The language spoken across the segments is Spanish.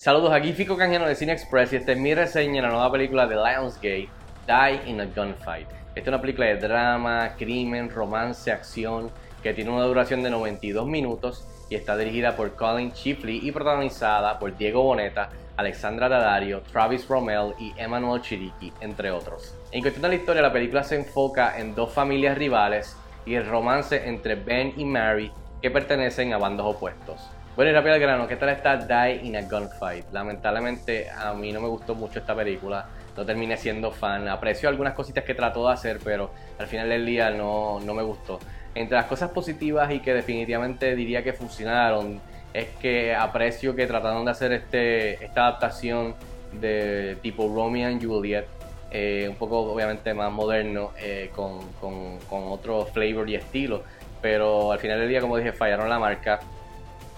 Saludos, aquí Fico de Cine Express y esta es mi reseña de la nueva película de Lionsgate, Die in a Gunfight. Esta es una película de drama, crimen, romance, acción, que tiene una duración de 92 minutos y está dirigida por Colin Chiefley y protagonizada por Diego Boneta, Alexandra Daddario, Travis Rommel y Emmanuel Chiriqui, entre otros. En cuestión de la historia, la película se enfoca en dos familias rivales y el romance entre Ben y Mary que pertenecen a bandos opuestos. Bueno, y rápido al grano, ¿qué tal está Die in a Gunfight? Lamentablemente a mí no me gustó mucho esta película, no terminé siendo fan, aprecio algunas cositas que trató de hacer, pero al final del día no, no me gustó. Entre las cosas positivas y que definitivamente diría que funcionaron, es que aprecio que trataron de hacer este, esta adaptación de tipo Romeo and Juliet, eh, un poco obviamente más moderno, eh, con, con, con otro flavor y estilo, pero al final del día, como dije, fallaron la marca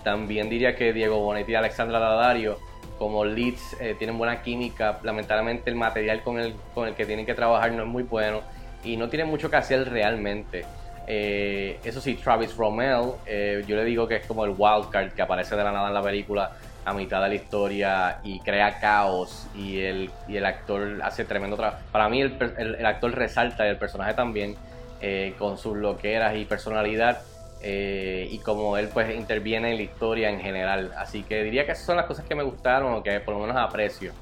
también diría que Diego Bonetti y Alexandra Daddario como leads eh, tienen buena química. Lamentablemente el material con el, con el que tienen que trabajar no es muy bueno y no tienen mucho que hacer realmente. Eh, eso sí, Travis Rommel, eh, yo le digo que es como el wildcard que aparece de la nada en la película a mitad de la historia y crea caos y el, y el actor hace tremendo trabajo. Para mí el, el, actor resalta y el personaje también con sus loqueras y personalidad eh, y como él pues interviene en la historia en general. Así que diría que esas son las cosas que me gustaron o que por lo menos aprecio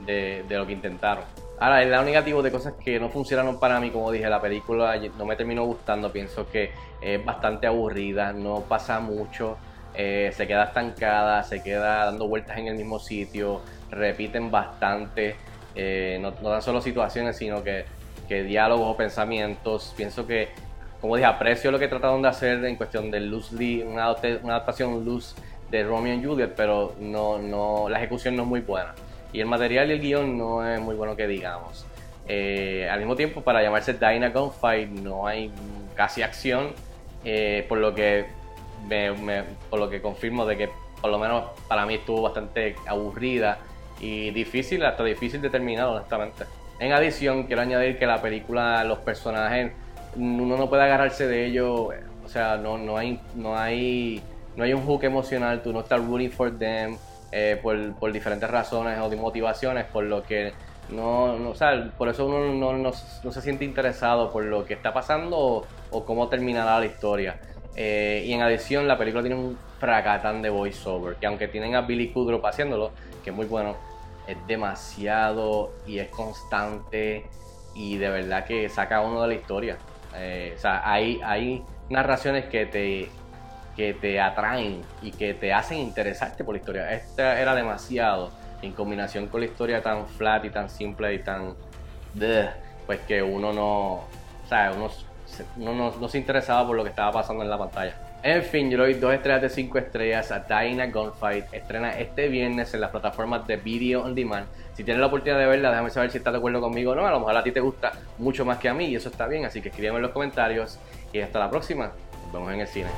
de, lo que intentaron. Ahora, el lado negativo de cosas que no funcionaron para mí, como dije, la película no me terminó gustando, pienso que es bastante aburrida, no pasa mucho, eh, se queda estancada, se queda dando vueltas en el mismo sitio, repiten bastante, eh, no, tan solo situaciones, sino que, que diálogos o pensamientos, pienso que como dije, aprecio lo que trataron de hacer en cuestión del loosely, una, una adaptación loose de Romeo y Juliet, pero no, no, la ejecución no es muy buena. Y el material y el guion no es muy bueno que digamos. Eh, al mismo tiempo, para llamarse Dyna Gunfight no hay casi acción, eh, por lo que me, por lo que confirmo de que por lo menos para mí estuvo bastante aburrida y difícil, hasta difícil de terminar, honestamente. En adición, quiero añadir que la película, los personajes uno no puede agarrarse de ello, o sea, no, no, hay, no, hay, no hay un hook emocional, tú no estás rooting for them eh, por, diferentes razones o motivaciones, por lo que no, no o sea, por eso uno no, no, se siente interesado por lo que está pasando o, cómo terminará la historia. Eh, y en adición, la película tiene un fracatán de voiceover, que aunque tienen a Billy Kudrow haciéndolo, que es muy bueno, es demasiado y es constante y de verdad que saca uno de la historia. Eh, o sea, hay, hay narraciones que te, que te atraen y que te hacen interesarte por la historia. Esta era demasiado, en combinación con la historia tan flat y tan simple y tan... pues que uno no... O sea, uno, no, no, se interesaba por lo que estaba pasando en la pantalla. En fin, yo le doy dos estrellas de 5 estrellas a Dyna Gunfight. Estrena este viernes en las plataformas de Video On Demand. Si tienes la oportunidad de verla, déjame saber si estás de acuerdo conmigo o no. A lo mejor a ti te gusta mucho más que a mí y eso está bien. Así que escríbeme en los comentarios. Y hasta la próxima. Nos vemos en el cine.